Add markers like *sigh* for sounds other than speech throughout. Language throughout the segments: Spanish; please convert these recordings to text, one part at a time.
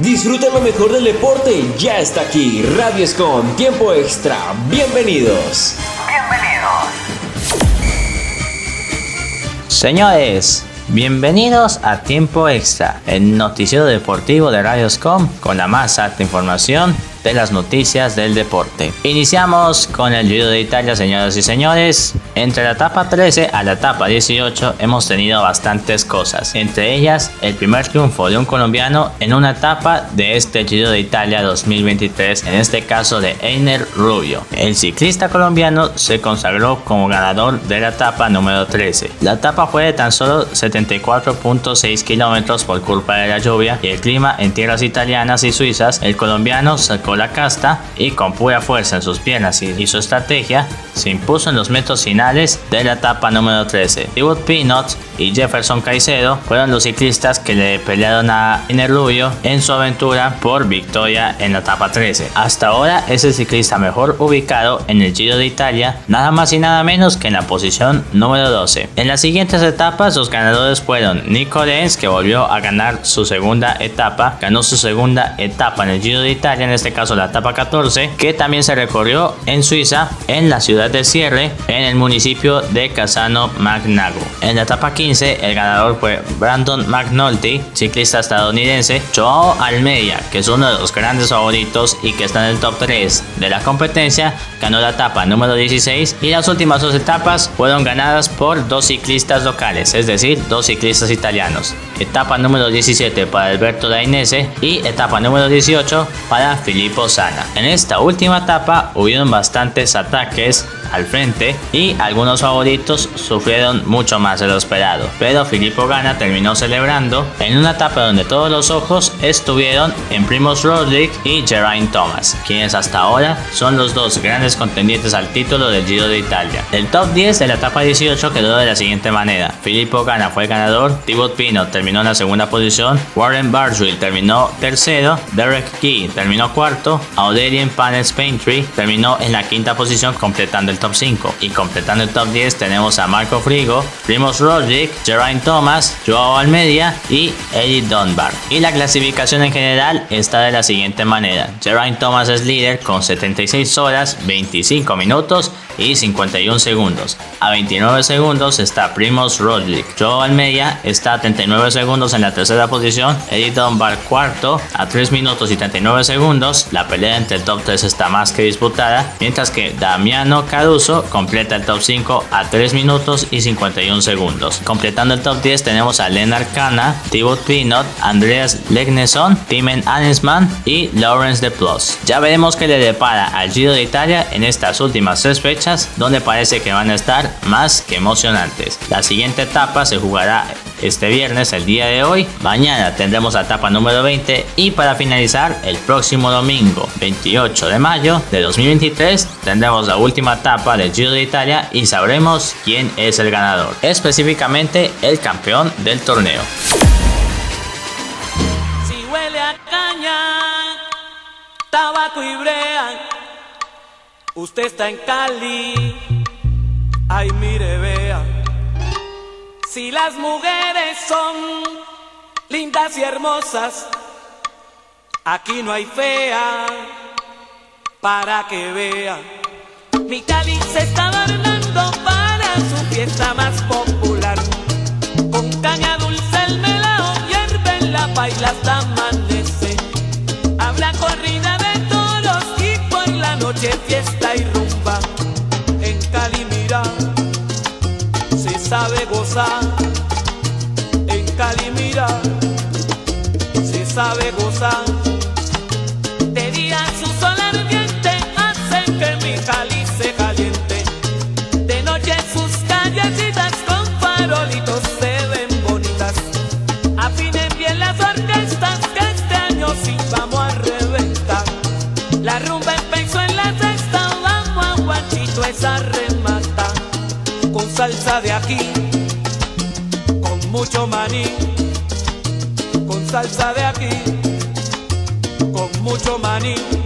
Disfruta lo mejor del deporte, ya está aquí, Radio Escom, tiempo extra, bienvenidos. Bienvenidos. Señores, Bienvenidos a Tiempo Extra, el noticiero deportivo de Radioscom con la más alta información de las noticias del deporte. Iniciamos con el Giro de Italia, señoras y señores. Entre la etapa 13 a la etapa 18 hemos tenido bastantes cosas, entre ellas el primer triunfo de un colombiano en una etapa de este Giro de Italia 2023, en este caso de Einer Rubio. El ciclista colombiano se consagró como ganador de la etapa número 13. La etapa fue de tan solo 74.6 kilómetros por culpa de la lluvia y el clima en tierras italianas y suizas. El colombiano sacó la casta y con pura fuerza en sus piernas y, su estrategia se impuso en los metros finales de la etapa número 13. Stewart Peanut y Jefferson Caicedo fueron los ciclistas que le pelearon a Inerlubio en su aventura por victoria en la etapa 13. Hasta ahora es el ciclista mejor ubicado en el Giro de Italia, nada más y nada menos que en la posición número 12. En las siguientes etapas los ganadores fueron Nico Lenz que volvió a ganar su segunda etapa, ganó su segunda etapa en el Giro de Italia en este caso la etapa 14, que también se recorrió en Suiza, en la ciudad de Cierre, en el municipio de Casano Magnago. En la etapa 15, el ganador fue Brandon McNulty, ciclista estadounidense, Joao Almeida, que es uno de los grandes favoritos y que está en el top 3 de la competencia, ganó la etapa número 16 y las últimas dos etapas fueron ganadas por dos ciclistas locales, es decir, dos ciclistas italianos. Etapa número 17 para Alberto Dainese y etapa número 18 para Filippo en esta última etapa hubieron bastantes ataques al frente y algunos favoritos sufrieron mucho más de lo esperado, pero Filippo Gana terminó celebrando en una etapa donde todos los ojos estuvieron en Primoz Roglic y Geraint Thomas, quienes hasta ahora son los dos grandes contendientes al título del Giro de Italia. El top 10 de la etapa 18 quedó de la siguiente manera: Filippo Gana fue el ganador, Thibaut Pino terminó en la segunda posición, Warren Barguil terminó tercero, Derek Key terminó cuarto Aurelien Panes Paintry terminó en la quinta posición completando el top 5 y completando el top 10 tenemos a Marco Frigo, Primoz Roglic, Geraint Thomas, Joao Almedia y Eddie Dunbar. Y la clasificación en general está de la siguiente manera. Geraint Thomas es líder con 76 horas, 25 minutos y 51 segundos. A 29 segundos está Primoz Roglic. Joao Almeida está a 39 segundos en la tercera posición. Eddie Dunbar cuarto a 3 minutos y 39 segundos. La pelea entre el top 3 está más que disputada, mientras que Damiano Caruso completa el top 5 a 3 minutos y 51 segundos. Completando el top 10 tenemos a Lennart Kana, Thibaut Pinot, Andreas Legneson, Timen Anisman y Lawrence de Plus. Ya veremos qué le depara al Giro de Italia en estas últimas tres fechas, donde parece que van a estar más que emocionantes. La siguiente etapa se jugará este viernes, el día de hoy. Mañana tendremos la etapa número 20 y para finalizar, el próximo domingo 28 de mayo de 2023 tendremos la última etapa del Giro de Italia y sabremos quién es el ganador, específicamente el campeón del torneo. Si huele a caña, tabaco y brea, usted está en Cali, ay mire vea. Si las mujeres son lindas y hermosas, aquí no hay fea para que vea. Mi Cali se está adornando para su fiesta más popular. Con caña dulce el melao hierve en la baila hasta amanece. Habla corrida de toros y por la noche fiesta y rumba. En Cali mira, se sabe gozar. Mucho maní, con salsa de aquí, con mucho maní.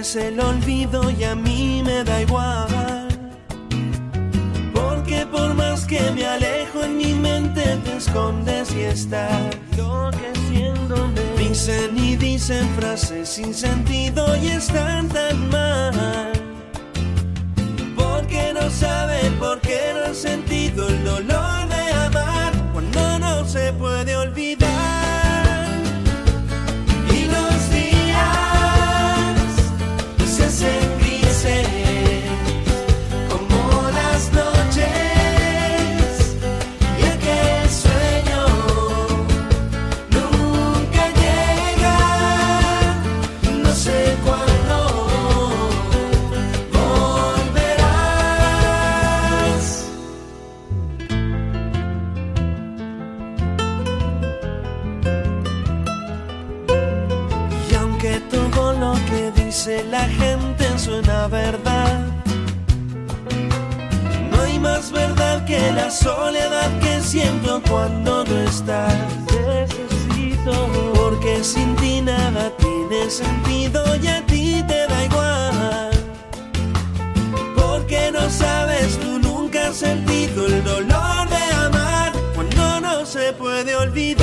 Es el olvido y a mí me da igual. Porque por más que me alejo en mi mente te escondes y estás enloqueciéndome. Dicen y dicen frases sin sentido y están tan mal. Porque no saben por qué no han sentido el dolor de amar cuando no se puede olvidar. Suena verdad, no hay más verdad que la soledad que siento cuando no estás. Necesito, porque sin ti nada tiene sentido y a ti te da igual. Porque no sabes, tú nunca has sentido el dolor de amar cuando no se puede olvidar.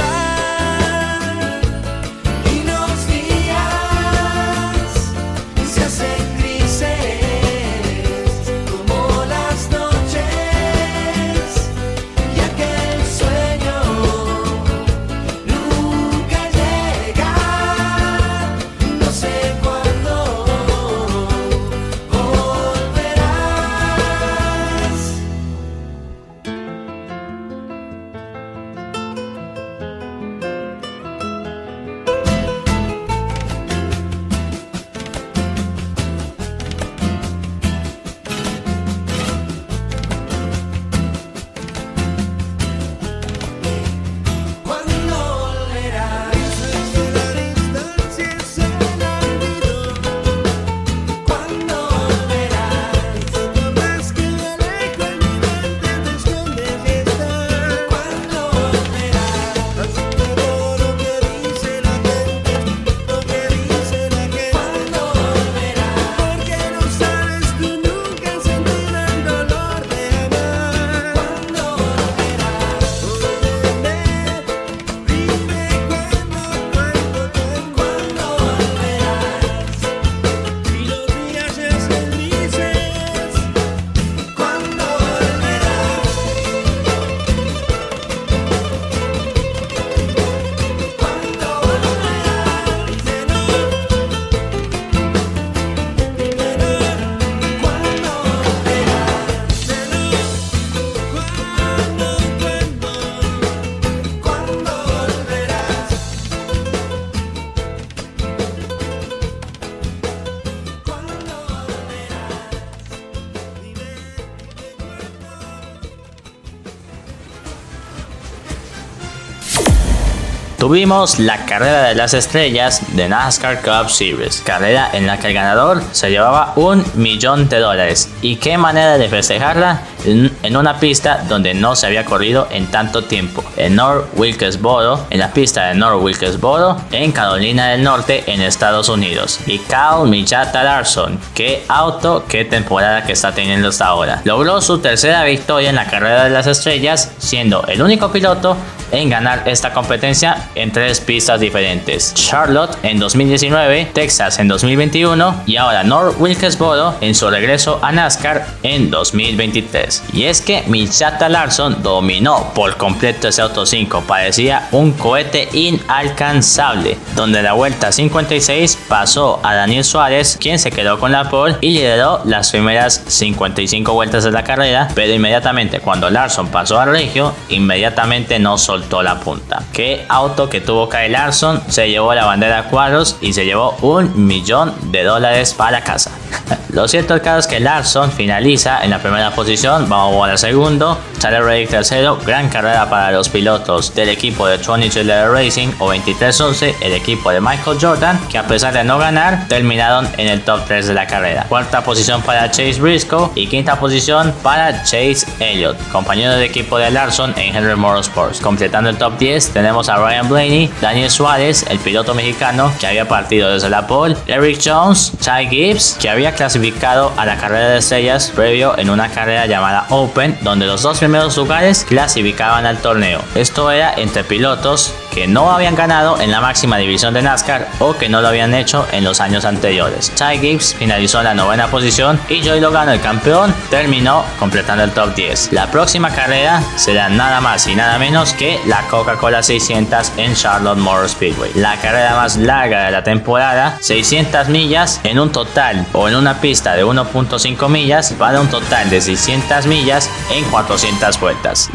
Tuvimos la carrera de las estrellas de NASCAR Cup Series, carrera en la que el ganador se llevaba un millón de dólares. Y qué manera de festejarla en, una pista donde no se había corrido en tanto tiempo, en North Wilkesboro, en la pista de North Wilkesboro, en Carolina del Norte, en Estados Unidos. Y Carl Mijata Larson, qué auto, qué temporada que está teniendo hasta ahora. Logró su tercera victoria en la carrera de las estrellas, siendo el único piloto en ganar esta competencia en tres pistas diferentes. Charlotte en 2019, Texas en 2021 y ahora North Wilkesboro en su regreso a NASCAR en 2023. Y es que Michata Larson dominó por completo ese Auto 5, parecía un cohete inalcanzable, donde la vuelta 56 pasó a Daniel Suárez, quien se quedó con la pole y lideró las primeras 55 vueltas de la carrera, pero inmediatamente cuando Larson pasó a Regio, inmediatamente no soltó la punta. Qué auto que tuvo Kyle Larson, se llevó la bandera a cuadros y se llevó un millón de dólares para casa. *laughs* Lo cierto del caso es que Larson finaliza en la primera posición, a al segundo, Charlie Reddick tercero, gran carrera para los pilotos del equipo de Tony Chiller Racing o 2311, el equipo de Michael Jordan, que a pesar de no ganar, terminaron en el top 3 de la carrera. Cuarta posición para Chase Briscoe y quinta posición para Chase Elliott, compañero del equipo de Larson en Henry Motorsports. Completando el top 10 tenemos a Ryan Blaney, Daniel Suárez, el piloto mexicano que había partido desde la pole, Eric Jones, Ty Gibbs, que había clasificado a la carrera de estrellas previo en una carrera llamada Open, donde los dos primeros lugares clasificaban al torneo. Esto era entre pilotos que no habían ganado en la máxima división de NASCAR o que no lo habían hecho en los años anteriores. Ty Gibbs finalizó en la novena posición y Joey Logano, el campeón, terminó completando el top 10. La próxima carrera será nada más y nada menos que la Coca-Cola 600 en Charlotte Motor Speedway. La carrera más larga de la temporada, 600 millas en un total o en una pista de 1.5 millas para un total de 600 millas en 400 vueltas.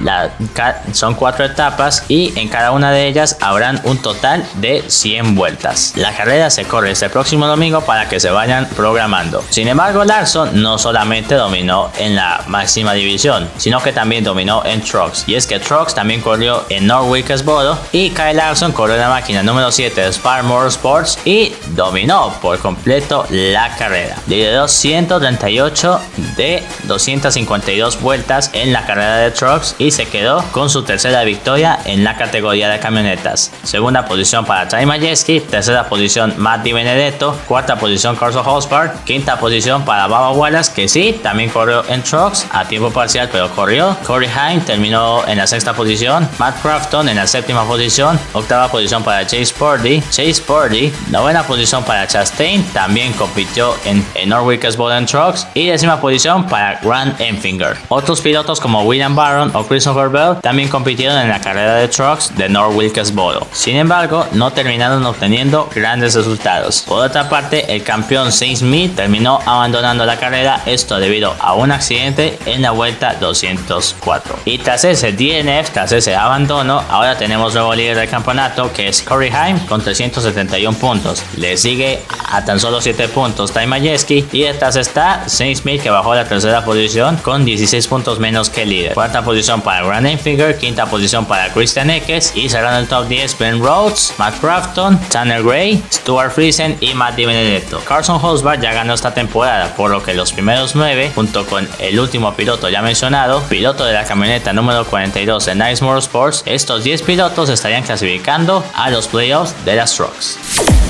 Son cuatro etapas y en cada una de ellas habrán un total de 100 vueltas. La carrera se corre este próximo domingo para que se vayan programando. Sin embargo, Larson no solamente dominó en la máxima división, sino que también dominó en Trucks. Y es que Trucks también corrió en Norwich Esbodo y Kyle Larson corrió en la máquina número 7 de Spar Motorsports y dominó por completo la carrera. Lideró 138 de 252 vueltas en la carrera de Trucks y se quedó con su tercera victoria en la categoría de camionetas. Segunda posición para Ty Majeski, tercera posición Matt Benedetto, cuarta posición Carson Hosbard, quinta posición para Baba Wallace, que sí, también corrió en Trucks a tiempo parcial, pero corrió. Corey Haim terminó en la sexta posición, Matt Crafton en la séptima posición, octava posición para Chase Purdy, Chase Purdy, novena posición para Chastain, también compitió en, en Norwich Trucks. Y décima posición para Grant Enfinger. Otros pilotos como William Barron o Christopher Bell también compitieron en la carrera de trucks de North Wilkesboro. Sin embargo, no terminaron obteniendo grandes resultados. Por otra parte, el campeón Smith terminó abandonando la carrera, esto debido a un accidente en la vuelta 204. Y tras ese DNF, tras ese abandono, ahora tenemos nuevo líder del campeonato que es Corey Haim con 371 puntos. Le sigue a tan solo 7 puntos Ty Majeski y detrás está Smith que bajó a la tercera posición con 16 puntos menos que el líder. Cuarta posición para Grant Enfinger, quinta posición para Christian Eckes y cerrando el top 10 Ben Rhodes, Matt Crafton, Tanner Gray, Stuart Friesen y Matt Di Benedetto. Carson Hosbard ya ganó esta temporada, por lo que los primeros 9, junto con el último piloto ya mencionado, piloto de la camioneta número 42 de Nice Motorsports, estos 10 pilotos estarían clasificando a los playoffs de las Trucks.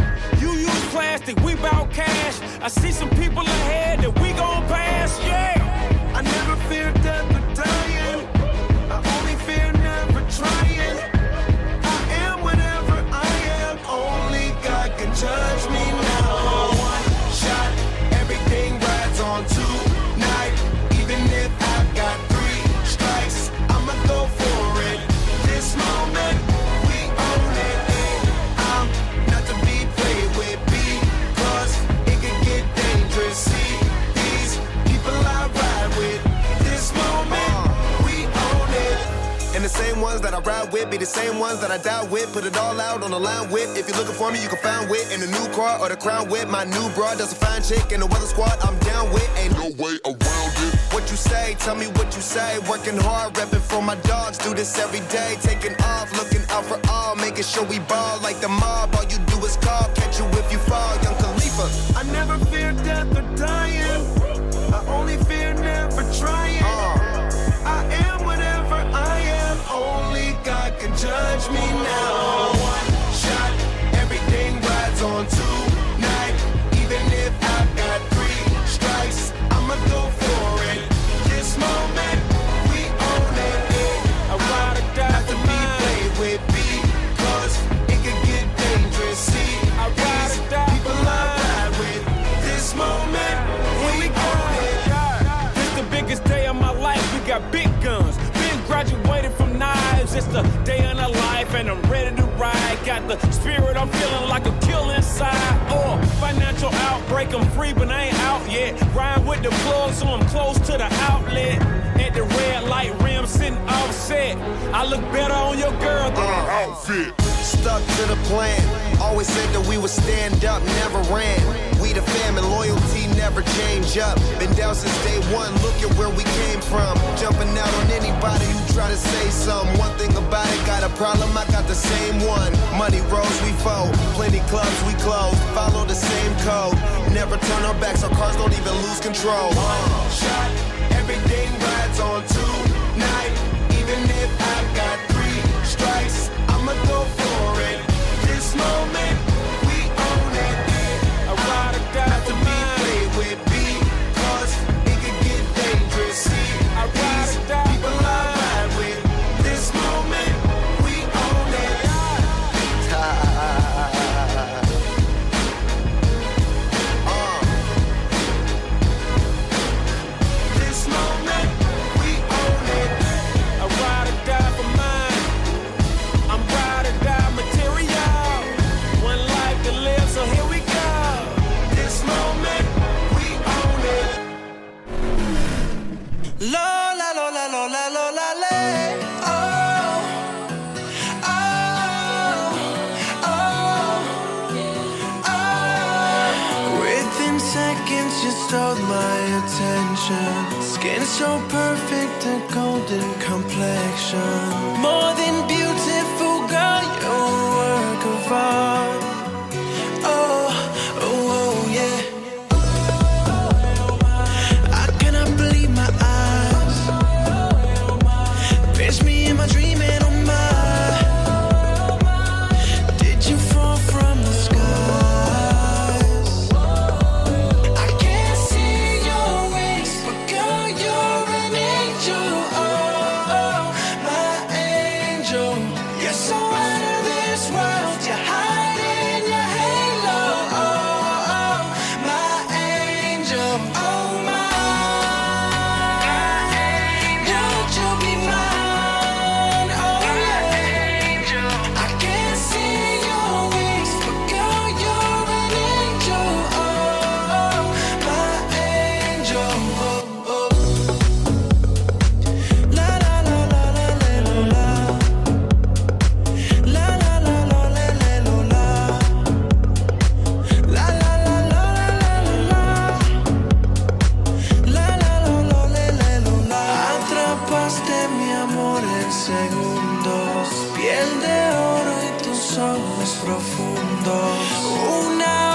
Plastic, we bout cash. I see some people ahead that we gon' pass, yeah. Ones that I ride with be the same ones that I die with. Put it all out on the line with. If you're looking for me, you can find wit in the new car or the crown with. My new bra does a fine chick in the weather squad. I'm down with. Ain't no way around it. What you say? Tell me what you say. Working hard, repping for my dogs. Do this every day. Taking off, looking out for all. Making sure we ball like the mob. All you do is call. Catch you if you fall. Young Khalifa. I never fear death or dying. I only fear never trying. I God can judge me now. The day in the life, and I'm ready to ride. Got the spirit, I'm feeling like a kill inside. Financial outbreak, I'm free, but I ain't out yet. Ride with the plug, so I'm close to the outlet. At the red light rim, sitting offset. I look better on your girl than uh, her outfit. Stuck to the plan. Always said that we would stand up, never ran. We the fam and loyalty never change up. Been down since day one, look at where we came from. Jumping out on anybody who try to say something. One thing about it, got a problem, I got the same one. Money rolls, we fold. Plenty clubs, we close. Follow the same code. Never turn our backs, our cars don't even lose control. One shot, everything rides on tonight. Mi amor en segundos. Piel de oro y tus ojos profundos. Una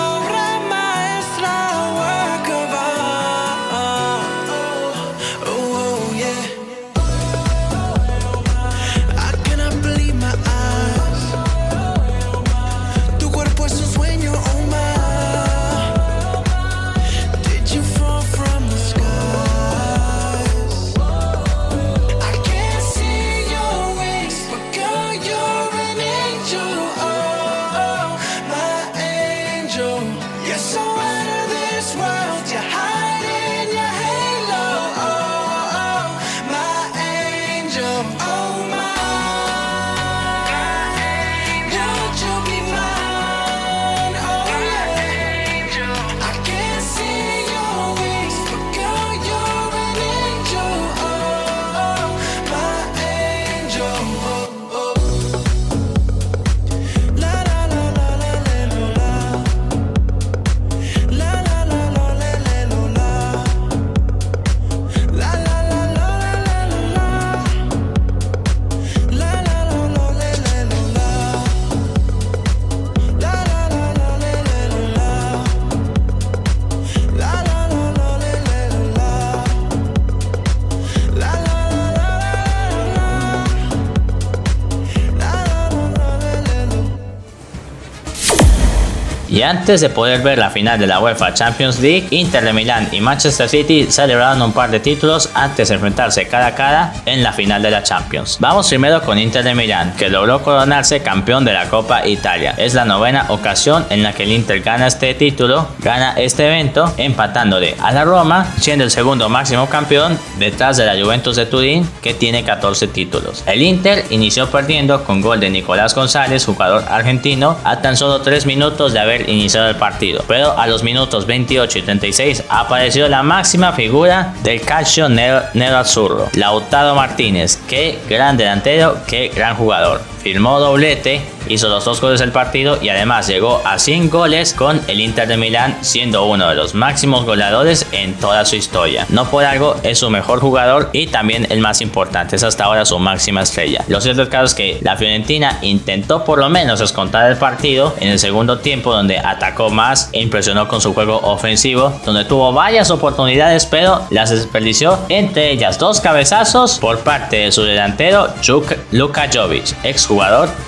Y antes de poder ver la final de la UEFA Champions League, Inter de Milán y Manchester City celebraron un par de títulos antes de enfrentarse cara a cara en la final de la Champions. Vamos primero con Inter de Milán, que logró coronarse campeón de la Copa Italia. Es la novena ocasión en la que el Inter gana este título, gana este evento, empatándole a la Roma, siendo el segundo máximo campeón detrás de la Juventus de Turín, que tiene 14 títulos. El Inter inició perdiendo con gol de Nicolás González, jugador argentino, a tan solo 3 minutos de haber iniciado el partido, pero a los minutos 28 y 36 apareció la máxima figura del calcio nero azzurro, Lautaro Martínez, que gran delantero, que gran jugador. Firmó doblete, hizo los dos goles del partido y además llegó a 100 goles con el Inter de Milán, siendo uno de los máximos goleadores en toda su historia. No por algo es su mejor jugador y también el más importante, es hasta ahora su máxima estrella. Lo cierto es claro es que la Fiorentina intentó por lo menos escontar el partido en el segundo tiempo donde atacó más e impresionó con su juego ofensivo, donde tuvo varias oportunidades pero las desperdició, entre ellas dos cabezazos por parte de su delantero Luka Jovic, ex jugador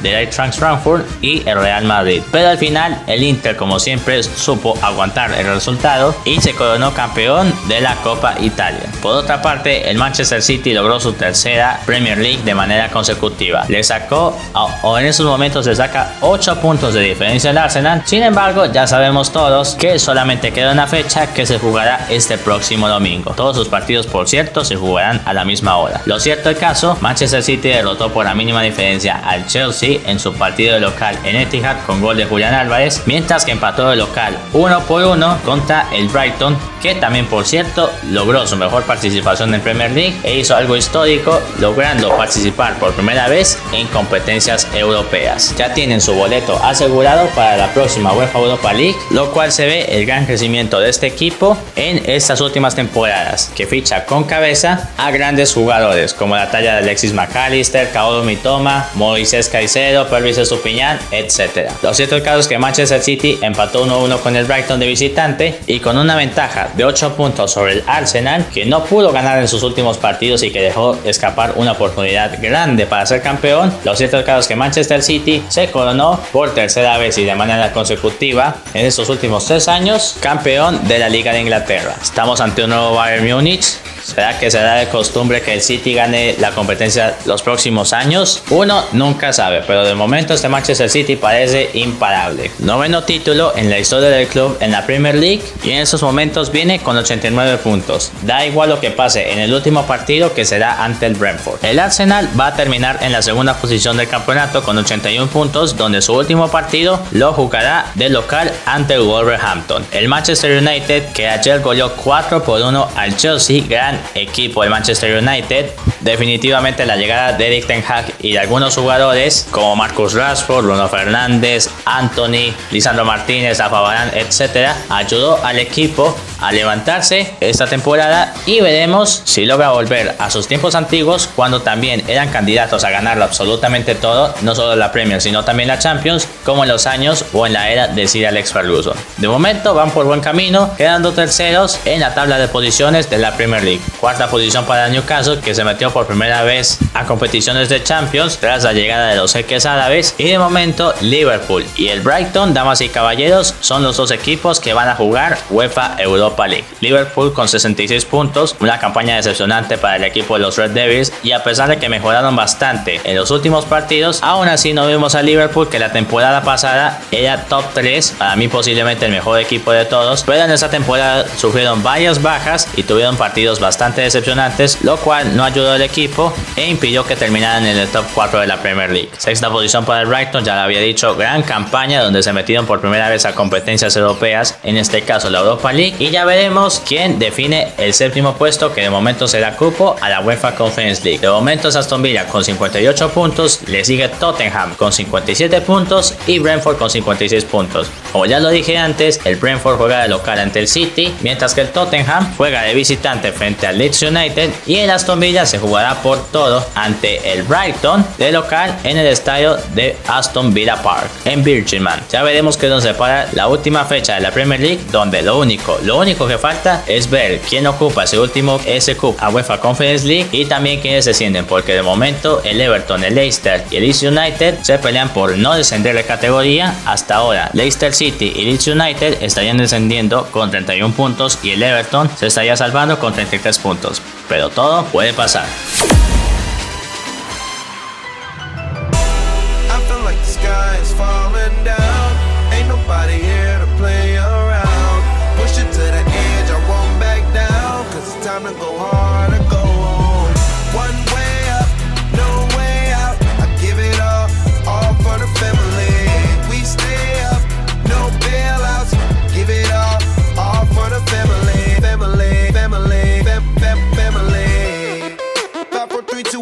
del Eintracht Frankfurt y el Real Madrid. Pero al final el Inter como siempre supo aguantar el resultado y se coronó campeón de la Copa Italia. Por otra parte, el Manchester City logró su tercera Premier League de manera consecutiva. Le sacó, o en esos momentos le saca 8 puntos de diferencia al Arsenal. Sin embargo, ya sabemos todos que solamente queda una fecha que se jugará este próximo domingo. Todos sus partidos, por cierto, se jugarán a la misma hora. Lo cierto el caso, Manchester City derrotó por la mínima diferencia al Chelsea en su partido local en Etihad con gol de Julián Álvarez, mientras que empató de local 1 por 1 contra el Brighton, que también por cierto logró su mejor participación en Premier League e hizo algo histórico, logrando participar por primera vez en competencias europeas. Ya tienen su boleto asegurado para la próxima UEFA Europa League, lo cual se ve el gran crecimiento de este equipo en estas últimas temporadas, que ficha con cabeza a grandes jugadores como la talla de Alexis McAllister, Kaoru Mitoma, Moisés Caicedo, Pervis Estupiñán, etc. Lo cierto el caso es que Manchester City empató 1-1 con el Brighton de visitante y con una ventaja de 8 puntos sobre el Arsenal, que no pudo ganar en sus últimos partidos y que dejó escapar una oportunidad grande para ser campeón. Lo cierto es que Manchester City se coronó por tercera vez y de manera consecutiva en estos últimos tres años campeón de la Liga de Inglaterra. Estamos ante un nuevo Bayern Múnich. ¿Será que será de costumbre que el City gane la competencia los próximos años? Uno nunca sabe, pero de momento este Manchester City parece imparable. Noveno título en la historia del club en la Premier League y en estos momentos viene con 89 puntos. Da igual lo que pase en el último partido que será ante el Brentford. El Arsenal va a terminar en la segunda posición del campeonato con 81 puntos, donde su último partido lo jugará de local ante Wolverhampton. El Manchester United que ayer goleó 4 por 1 al Chelsea, gran equipo el Manchester United. Definitivamente la llegada de Eric Ten y de algunos jugadores como Marcus Rashford, Bruno Fernández, Anthony, Lisandro Martínez, Rafa Varane, etc. ayudó al equipo a levantarse esta temporada y veremos si logra volver a sus tiempos antiguos cuando también eran candidatos a ganarlo absolutamente todo, no solo la Premier sino también la Champions, como en los años o en la era de Sir Alex Ferguson. De momento van por buen camino, quedando terceros en la tabla de posiciones de la Premier League. Cuarta posición para Newcastle que se metió por primera vez a competiciones de Champions tras la llegada de los jeques árabes y de momento Liverpool y el Brighton, damas y caballeros, son los dos equipos que van a jugar UEFA Europa League. Liverpool con 66 puntos, una campaña decepcionante para el equipo de los Red Devils y a pesar de que mejoraron bastante en los últimos partidos, aún así no vimos a Liverpool que la temporada pasada era top 3, para mí posiblemente el mejor equipo de todos, pero en esta temporada sufrieron varias bajas y tuvieron partidos bastante decepcionantes, lo cual no ayudó al equipo e impidió que terminaran en el top 4 de la Premier League. Sexta posición para el Brighton, ya lo había dicho, gran campaña donde se metieron por primera vez a competencias europeas, en este caso la Europa League, y ya veremos quién define el séptimo puesto que de momento será cupo a la UEFA Conference League. De momento es Aston Villa con 58 puntos, le sigue Tottenham con 57 puntos y Brentford con 56 puntos. Como ya lo dije antes, el Brentford juega de local ante el City, mientras que el Tottenham juega de visitante frente al Leeds United y el Aston Villa se jugará por todo ante el Brighton de local en el estadio de Aston Villa Park en Virgin Man. Ya veremos qué nos separa la última fecha de la Premier League donde lo único, lo único único que falta es ver quién ocupa ese último S-Cup a UEFA Conference League y también quiénes descienden, porque de momento el Everton, el Leicester y el Leeds United se pelean por no descender de categoría. Hasta ahora, Leicester City y Leeds United estarían descendiendo con 31 puntos y el Everton se estaría salvando con 33 puntos. Pero todo puede pasar.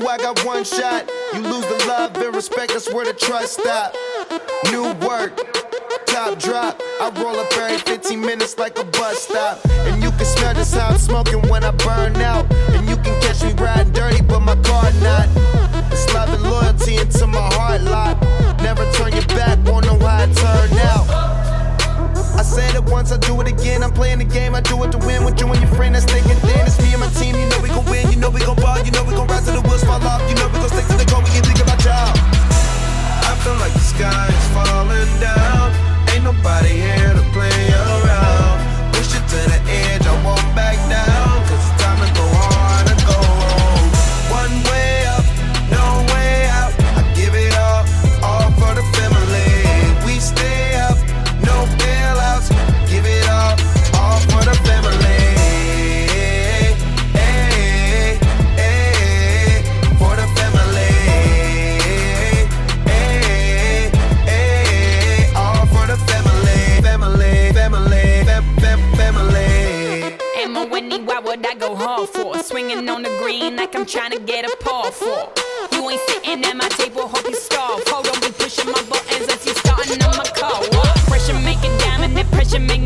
I got one shot. You lose the love and respect, that's where the trust stop. New work, top drop. I roll up every 15 minutes like a bus stop. And you can smell just how I'm smoking when I burn out. And you it once, I do it again. I'm playing the game, I do it to win. With you and your friend that's thinking, then it's me and my team. You know we gon' win, you know we gon' ball, you know we gon' rise to the wheels fall off. You know we gon' stick to the goal, we can think about y'all. I feel like the sky is falling down. Ain't nobody here to play around. Push it to the edge, I won't back down. Cause it's time to go for? On the green like I'm trying to get a paw for. You ain't sitting at my table, hope you starve. Hold on, be pushing my buttons as you starting on my car. Pressure make a diamond, that pressure make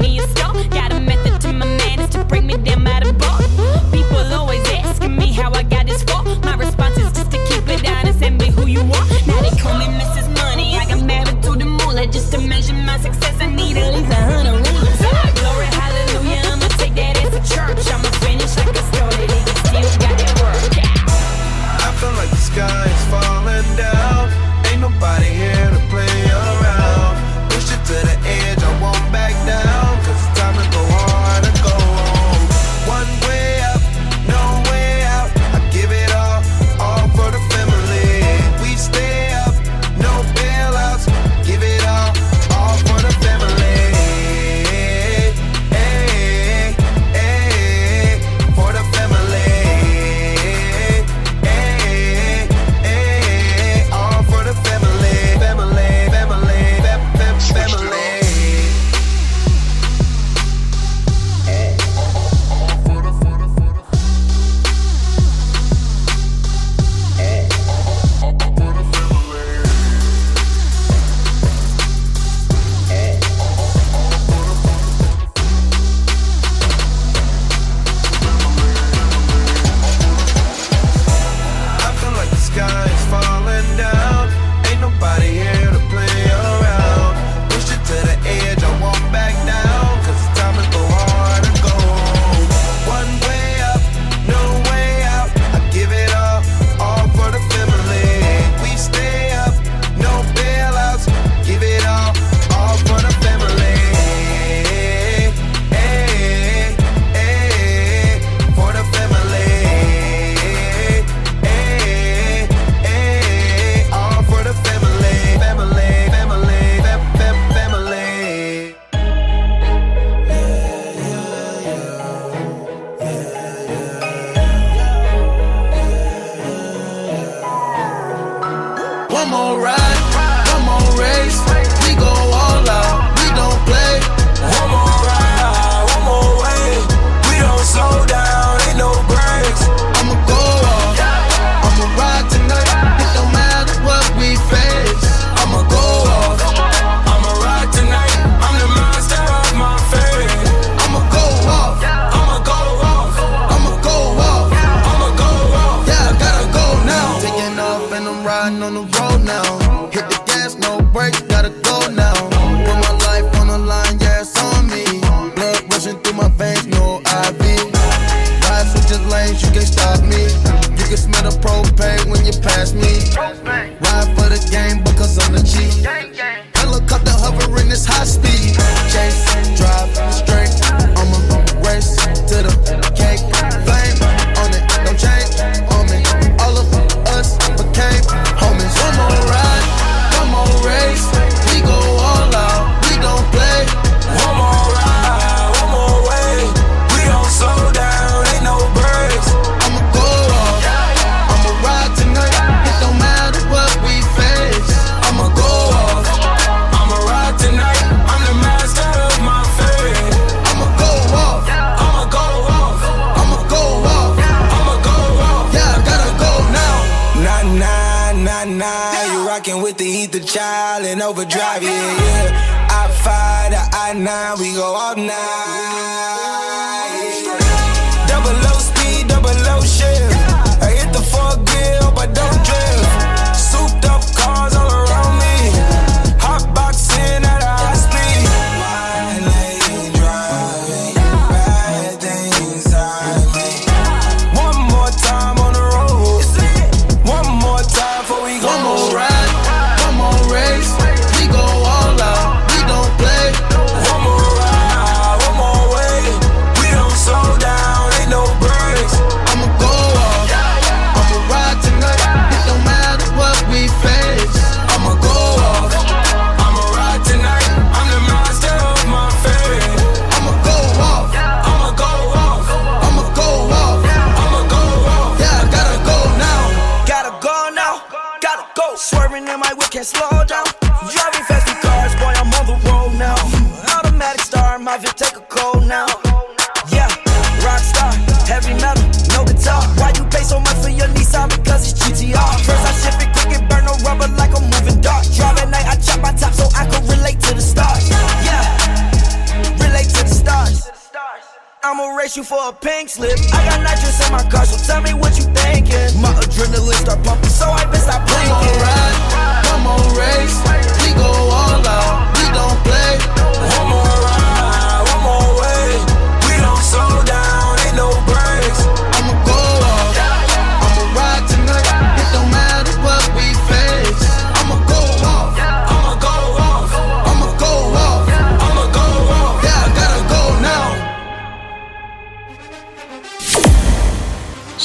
for a pink slip. I got nitrous in my car, so tell me what you thinking. My adrenaline start pumping, so I best stop One more blinking. ride, one more race.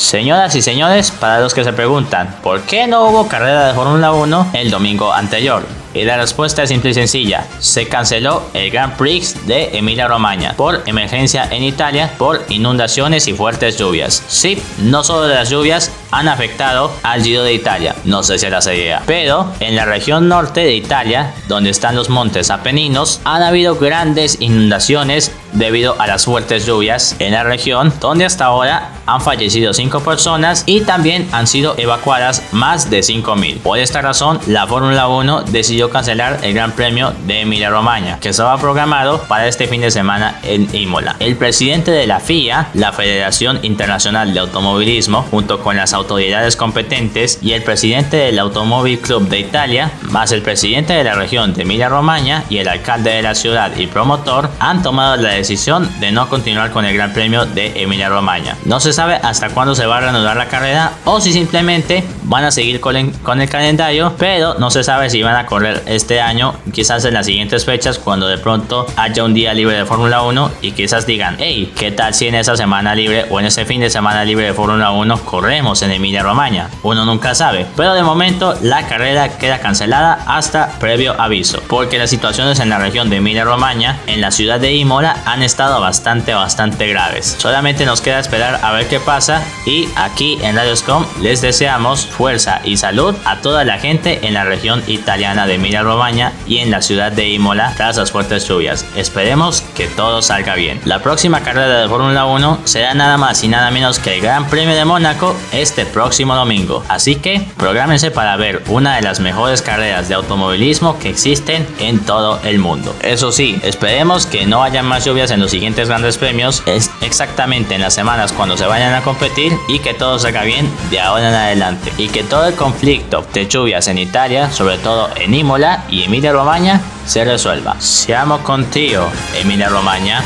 Señoras y señores, para los que se preguntan por qué no hubo carrera de Fórmula 1 el domingo anterior, y la respuesta es simple y sencilla, se canceló el Grand Prix de Emilia Romagna por emergencia en Italia por inundaciones y fuertes lluvias. Sí, no solo las lluvias han afectado al Giro de Italia, no sé si esa idea, pero en la región norte de Italia, donde están los montes Apeninos, han habido grandes inundaciones debido a las fuertes lluvias en la región, donde hasta ahora han fallecido 5 personas y también han sido evacuadas más de 5.000. Por esta razón, la Fórmula 1 decidió cancelar el Gran Premio de Emilia Romagna, que estaba programado para este fin de semana en Imola. El presidente de la FIA, la Federación Internacional de Automovilismo, junto con las autoridades competentes y el presidente del Automóvil Club de Italia, más el presidente de la región de Emilia Romagna y el alcalde de la ciudad y promotor, han tomado la decisión de no continuar con el Gran Premio de Emilia Romagna. No se sabe hasta cuándo se va a reanudar la carrera o si simplemente van a seguir con el, con el calendario, pero no se sabe si van a correr este año, quizás en las siguientes fechas cuando de pronto haya un día libre de Fórmula 1 y quizás digan, hey, ¿qué tal si en esa semana libre o en ese fin de semana libre de Fórmula 1 corremos en Emilia Romagna? Uno nunca sabe, pero de momento la carrera queda cancelada hasta previo aviso, porque las situaciones en la región de Emilia Romagna, en la ciudad de Imola, han estado bastante, bastante graves. Solamente nos queda esperar a ver qué pasa y aquí en Radioscom les deseamos fuerza y salud a toda la gente en la región italiana de Emilia Romagna y en la ciudad de Imola tras las fuertes lluvias. Esperemos que todo salga bien. La próxima carrera de Fórmula 1 será nada más y nada menos que el Gran Premio de Mónaco este próximo domingo. Así que prográmense para ver una de las mejores carreras de automovilismo que existen en todo el mundo. Eso sí, esperemos que no haya más lluvias en los siguientes grandes premios, es exactamente en las semanas cuando se vayan a competir y que todo salga bien de ahora en adelante. Y que todo el conflicto de lluvias en Italia, sobre todo en Imola y Emilia Romagna, se resuelva. Siamo contigo, Emilia Romagna.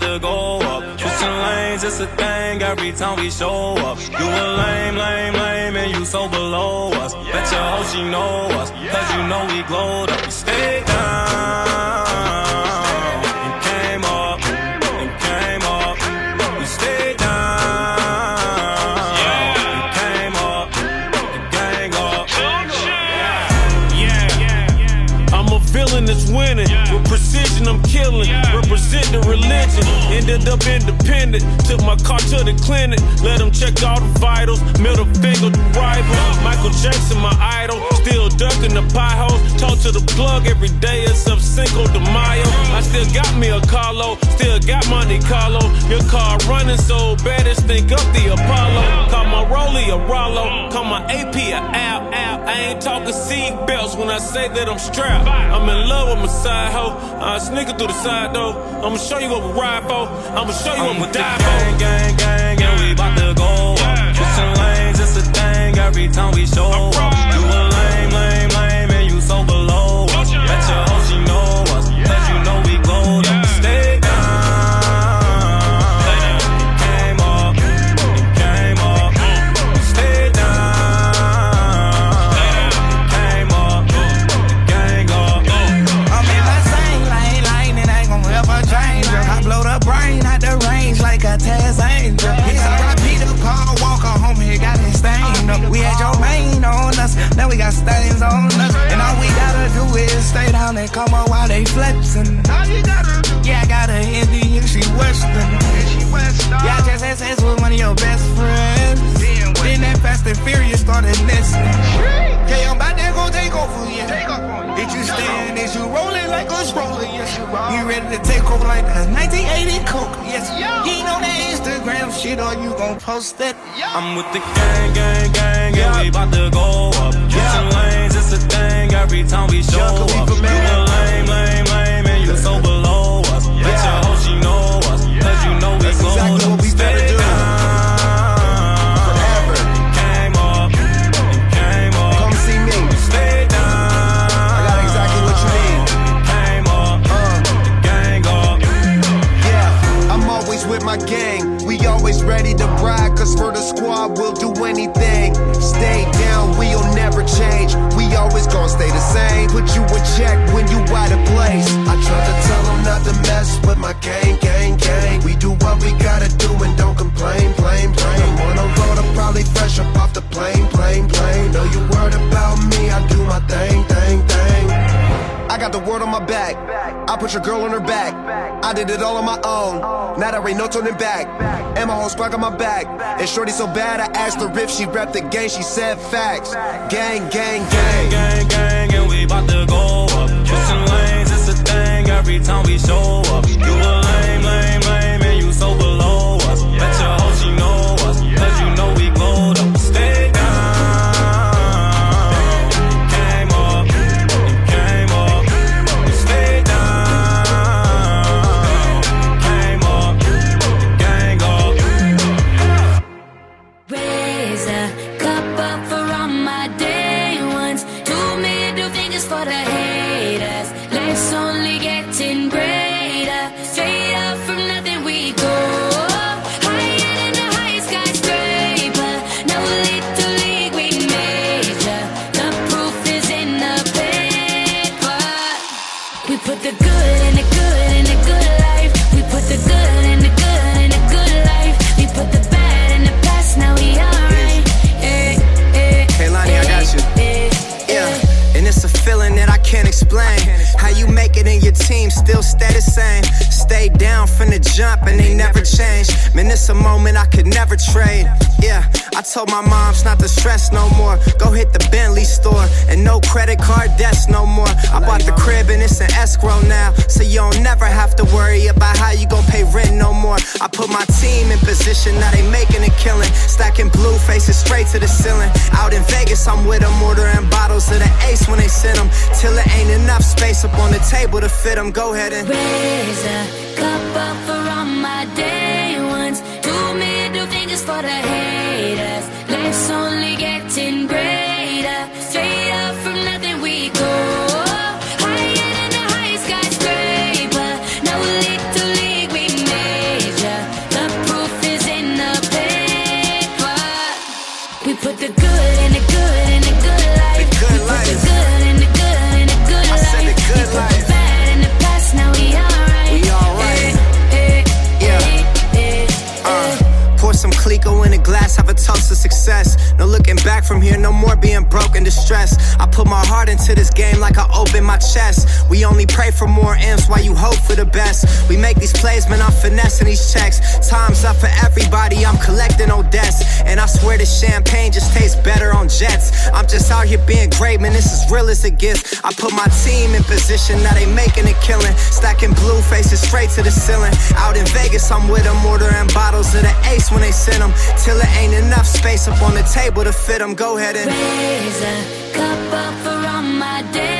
We to go up. Switching lanes, it's a thing every time we show up. You a lame, lame, lame, and you so below us. Bet your hoe she know us, cause you know we glowed up. We stayed down healing. Represent the religion. Ended up independent. Took my car to the clinic. Let them check all the vitals. Middle finger to rival. Michael Jackson, my idol. Still ducking the pie hole. Talk to the plug every day except Cinco de Mayo. I still got me a Carlo. Still got Monte Carlo. Your car running so bad, it's think up the Apollo. Call my Rolly a Rollo. Call my AP a Al Al. I ain't talking seat belts when I say that I'm strapped. I'm in love with my side hoe. I sneaking through the side door. I'ma show you what we ride for. I'ma show you what we die for. Gang, gang, gang, and we bout to go up. Switching lanes, it's a thing every time we show up. We got stains on us. And all we gotta do is stay down and come up while they flexing. Yeah, I got a Indian, she Western. Yeah, I just had sex with one of your best friends. Then that Fast and Furious started nesting. Yeah, I'm about to go take. Did you stand? Is you rolling like a stroller? Yes, you are. You ready to take over like a 1980 Coke? Yes, you ain't on that Instagram shit, or you gon' post that? I'm with the gang, gang, gang, and we bout to go up. Switching lanes, it's a thing every time we show up. You a lame, lame, lame, and you so below us. Bet your hoe she know us, cause you know we go exactly we'll do anything. Stay down, we'll never change. We always gonna stay the same. Put you in check when you out of place. I try to tell them not to mess with my gang, gang, gang. We do what we gotta do and don't complain, plain, plain. I'm on the road, I'm probably fresh up off the plane, plane, plane. Know you worried about me, I do my thing, thing, thing. I got the word on my back. I put your girl on her back. I did it all on my own. Now there ain't no turning back. And my whole squad got my back. And shorty so bad, I asked her if she rep the gang. She said facts. Gang, gang, gang. gang, gang, and we to go up. Switching lanes, it's a thing every time we show up. You team still stay the same. Stay down from the jump and they never change. Man, it's a moment I could never trade. Yeah, I told my moms not to stress no more. Go hit the Bentley store and no credit card debts no more. I bought the crib and it's an escrow now. So you don't never have to worry about how you gon' pay rent no more. I put my team in position, now they making a killing. Stacking blue faces straight to the ceiling. Out in Vegas, I'm with them, ordering bottles of the ace when they send them. Till it ain't enough space up on the table to fit them. Go ahead and Raise a cup up for all my day ones. Two middle fingers for the haters it's only getting great toast to success. No looking back from here, no more being broke and distressed. I put my heart into this game like I open my chest. We only pray for more M's while you hope for the best. We make these plays, man, I'm finessing these checks. Time's up for everybody, I'm collecting old debts. And I swear this champagne just tastes better on jets. I'm just out here being great, man, this is real as it gets. I put my team in position, now they making a killing. Stacking blue faces straight to the ceiling. Out in Vegas, I'm with them, ordering bottles of the ace when they send them. Till it ain't enough space up on the table to fit them. Go ahead and Raise a cup up for all my day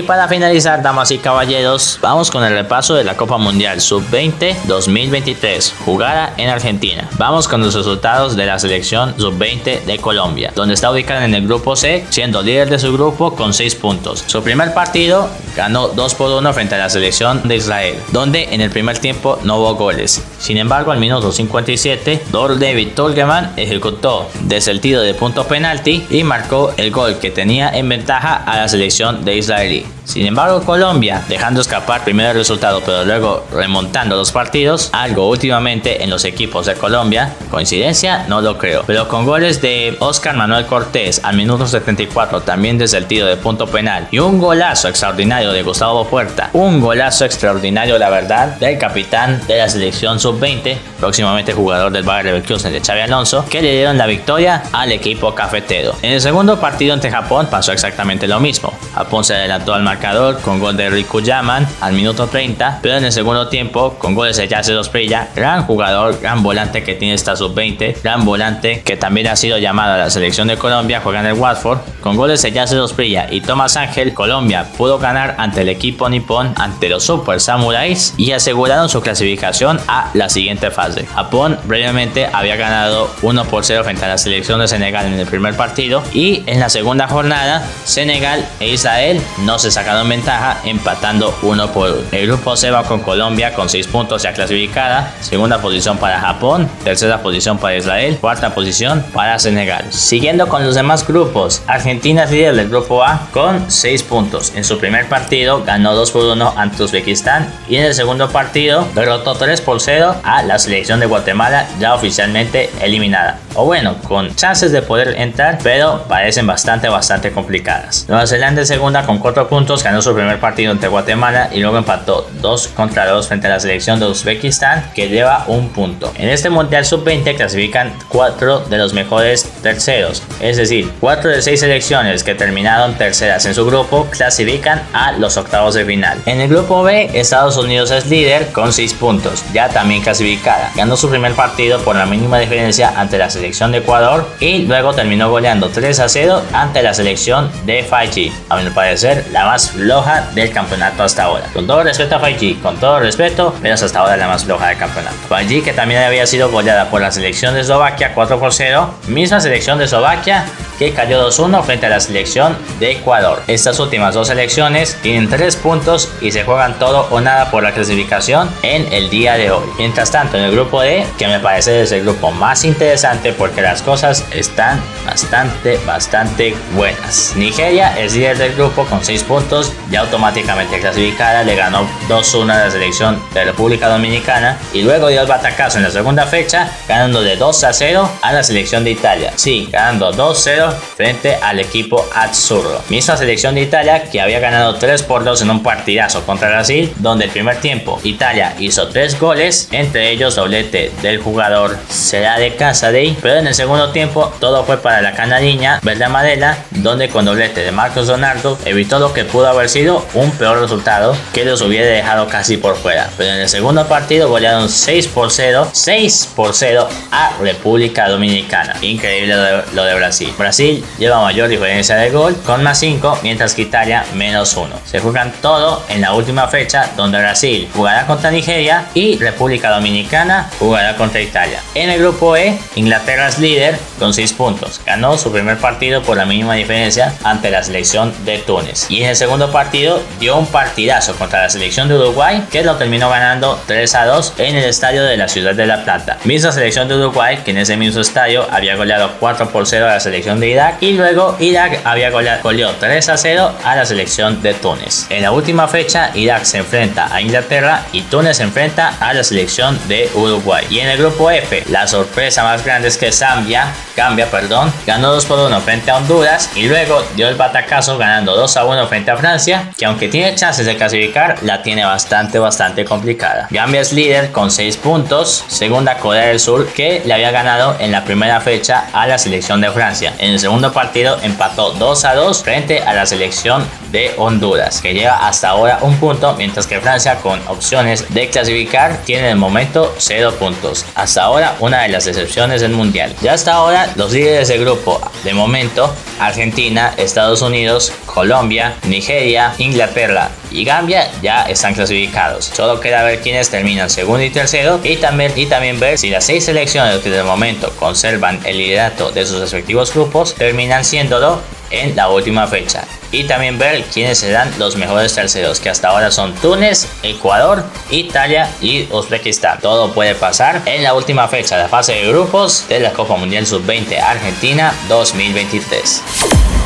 Y para finalizar, damas y caballeros, vamos con el repaso de la Copa Mundial Sub-20 2023, jugada en Argentina. Vamos con los resultados de la selección Sub-20 de Colombia, donde está ubicada en el grupo C, siendo líder de su grupo con 6 puntos. Su primer partido ganó 2 por 1 frente a la selección de Israel, donde en el primer tiempo no hubo goles. Sin embargo, al minuto 57, Dor David Tolgeman ejecutó desde el tiro de punto penalti y marcó el gol que tenía en ventaja a la selección de Israelí. Sin embargo, Colombia, dejando escapar primero el resultado, pero luego remontando los partidos, algo últimamente en los equipos de Colombia, coincidencia, no lo creo, pero con goles de Oscar Manuel Cortés al minuto 74, también desde el tiro de punto penal, y un golazo extraordinario de Gustavo Puerta, un golazo extraordinario, la verdad, del capitán de la selección sub-20, próximamente jugador del Bayer Leverkusen de Xavi Alonso, que le dieron la victoria al equipo cafetero. En el segundo partido ante Japón pasó exactamente lo mismo. Japón se adelantó al marcador con gol de Riku Yaman al minuto 30, pero en el segundo tiempo con goles de Yasser Osprilla, gran jugador, gran volante que tiene esta sub-20, gran volante que también ha sido llamado a la selección de Colombia, juega en el Watford, con goles de Yasser Osprilla y Tomás Ángel, Colombia pudo ganar ante el equipo nipón, ante los Super Samuráis y aseguraron su clasificación a la siguiente fase. Japón brevemente había ganado 1 por 0 frente a la selección de Senegal en el primer partido y en la segunda jornada Senegal e Israel no se sacaron ventaja empatando 1 por 1. El grupo C va con Colombia con 6 puntos ya clasificada, segunda posición para Japón, tercera posición para Israel, cuarta posición para Senegal. Siguiendo con los demás grupos, Argentina es líder del grupo A con 6 puntos. En su primer partido ganó 2 por 1 ante Uzbekistán y en el segundo partido derrotó 3 por 0 a la selección de Guatemala ya oficialmente eliminada. O bueno, con chances de poder entrar, pero parecen bastante bastante complicadas. Nueva Zelanda segunda con 4 puntos, ganó su primer partido ante Guatemala y luego empató 2 contra 2 frente a la selección de Uzbekistán que lleva un punto. En este Mundial Sub-20 clasifican 4 de los mejores terceros, es decir, 4 de 6 selecciones que terminaron terceras en su grupo clasifican a los octavos de final. En el grupo B, Estados Unidos es líder con 6 puntos, ya también clasificada. Ganó su primer partido por la mínima diferencia ante la selección de Ecuador y luego terminó goleando 3 a 0 ante la selección de Fiji, a mi parecer la más floja del campeonato hasta ahora. Con todo respeto a Fiji, con todo respeto, pero es hasta ahora la más floja del campeonato. Fiji que también había sido goleada por la selección de Eslovaquia 4 por 0, misma selección de Eslovaquia que cayó 2-1 frente a la selección de Ecuador. Estas últimas dos selecciones tienen 3 puntos y se juegan todo o nada por la clasificación en el día de hoy. Mientras tanto, en el grupo D, que me parece es el grupo más interesante porque las cosas están bastante, bastante buenas. Nigeria es líder del grupo con 6 puntos, ya automáticamente clasificada, le ganó 2-1 a la selección de República Dominicana y luego dio el batacazo en la segunda fecha, ganando de 2-0 a la selección de Italia. Sí, ganando 2-0 frente al equipo Azzurro. Misma selección de Italia que había ganado 3 por 2 en un partidazo contra Brasil, donde el primer tiempo Italia hizo 3 goles, entre ellos doblete del jugador será de Casadei, pero en el segundo tiempo todo fue para la canadiña Verde Amarela, donde con doblete de Marcos Donaldo evitó lo que pudo haber sido un peor resultado que los hubiera dejado casi por fuera. Pero en el segundo partido golearon 6 por 0, 6 por 0 a República Dominicana. Increíble lo de, lo de Brasil. Brasil lleva mayor diferencia de gol con más 5, mientras que Italia menos 1. Se juegan todo en la última fecha, donde Brasil jugará contra Nigeria y República Dominicana jugará contra Italia. En el grupo E, Inglaterra es líder con 6 puntos. Ganó su primer partido por la mínima diferencia ante la selección de Túnez. Y en el segundo partido dio un partidazo contra la selección de Uruguay, que lo terminó ganando 3 a 2 en el estadio de la ciudad de La Plata. Misma selección de Uruguay que en ese mismo estadio había goleado 4 por 0 a la selección de Irak y luego Irak había goleado, goleó 3 a 0 a la selección de Túnez. En la última fecha Irak se enfrenta a Inglaterra y Túnez se enfrenta a la selección de Uruguay. Y en el grupo F, la sorpresa más grande es que Zambia, Gambia, perdón, ganó 2 por 1 frente a Honduras y luego dio el batacazo ganando 2 a 1 frente a Francia, que aunque tiene chances de clasificar, la tiene bastante, bastante complicada. Gambia es líder con 6 puntos, segunda Corea del Sur, que le había ganado en la primera fecha a la selección de Francia. En el segundo partido empató 2 a 2 frente a la selección de Honduras, que lleva hasta ahora un punto, mientras que Francia con opciones de clasificar tiene en el momento 0 puntos. Hasta ahora una de las excepciones del mundial. Ya hasta ahora los líderes del grupo, de momento, Argentina, Estados Unidos, Colombia, Nigeria, Inglaterra y Gambia ya están clasificados. Solo queda ver quiénes terminan segundo y tercero y también, y también ver si las seis selecciones que de momento conservan el liderato de sus respectivos grupos terminan siéndolo en la última fecha. Y también ver quiénes serán los mejores terceros, que hasta ahora son Túnez, Ecuador, Italia y Uzbekistán. Todo puede pasar en la última fecha la fase de grupos de la Copa Mundial Sub-20 Argentina 2023.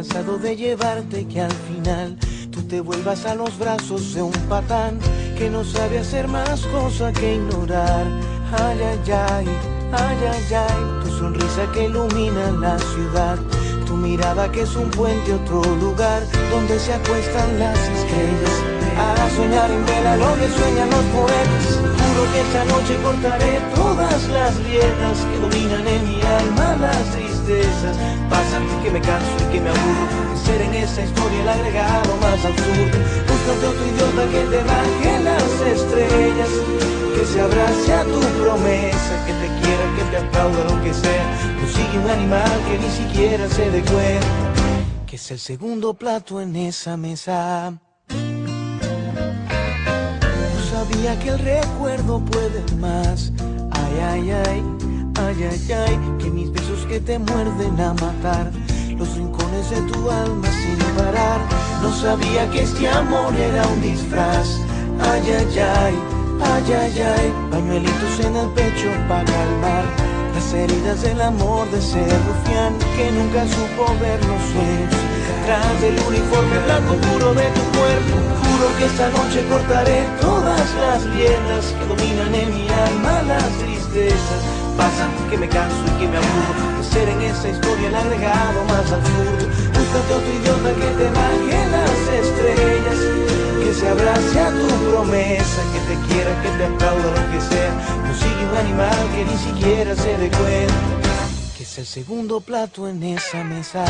Cansado de llevarte que al final tú te vuelvas a los brazos de un patán que no sabe hacer más cosa que ignorar. Ay, ay, ay, ay, ay. Tu sonrisa que ilumina la ciudad. Tu mirada que es un puente otro lugar donde se acuestan las estrellas. A soñar en vela lo que sueñan los poetas. Juro que esta noche cortaré todas las riendas que dominan en mi alma las tristezas. Pasan que me canso y que me aburro de ser en esta historia el agregado más absurdo. Búscate otro idiota que te baje las estrellas. Que se abrace a tu promesa, que te quiera, que te aplauda lo que sea. Consigue un animal que ni siquiera se dé cuenta. Que es el segundo plato en esa mesa. No sabía que el recuerdo puede más. Ay, ay, ay, ay, ay, ay. Que mis que te muerden a matar. Los rincones de tu alma sin parar. No sabía que este amor era un disfraz. Ay, ay, ay, ay, ay, ay. Pañuelitos en el pecho para calmar. Las heridas del amor de ser rufián que nunca supo ver los sueños. Tras del uniforme blanco puro de tu cuerpo, juro que esta noche cortaré todas las riendas que dominan en mi alma las tristezas. Que me canso y que me aburro de ser en esta historia el agregado más absurdo. Búscate otro idiota que te baje las estrellas, que se abrace a tu promesa, que te quiera, que te aplauda lo que sea. Consigue un animal que ni siquiera se dé cuenta, que es el segundo plato en esa mesa.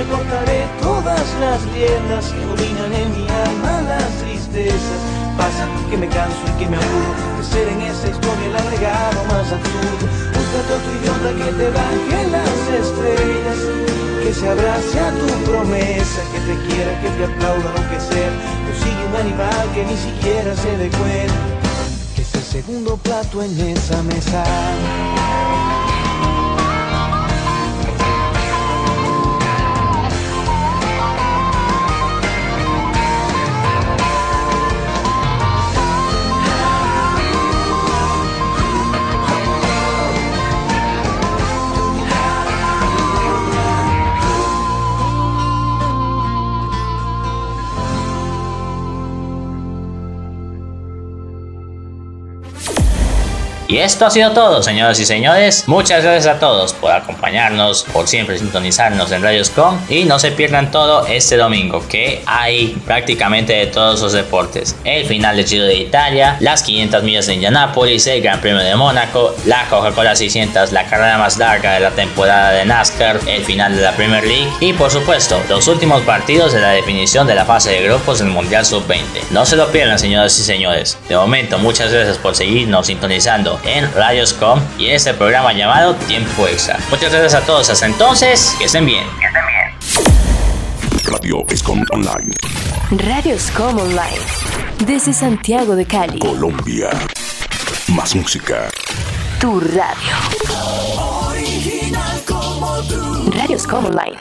Noche cortaré todas las riendas que dominan en mi alma las tristezas. Pasan que me canso y que me aburro de ser en esta historia el agregado más absurdo. Búscate otro idiota que te baje las estrellas, que se abrace a tu promesa, que te quiera, que te aplauda lo que sea. Consigue un animal que ni siquiera se dé cuenta, que es el segundo plato en esa mesa. Y esto ha sido todo, señoras y señores. Muchas gracias a todos por acompañarnos, por siempre sintonizarnos en Radioscom. Y no se pierdan todo este domingo, que hay prácticamente de todos los deportes. El final del Giro de Italia, las 500 millas de Indianápolis, el Gran Premio de Mónaco, la Coca-Cola 600, la carrera más larga de la temporada de NASCAR, el final de la Premier League y por supuesto los últimos partidos de la definición de la fase de grupos del Mundial Sub-20. No se lo pierdan, señoras y señores. De momento, muchas gracias por seguirnos sintonizando en Radioscom y en este programa llamado Tiempo Extra. Muchas gracias a todos. Hasta entonces, que estén bien. Que estén bien. Radio Escom Online. Radioscom Online. Desde Santiago de Cali. Colombia. Más música. Tu radio. Original como tú. Online.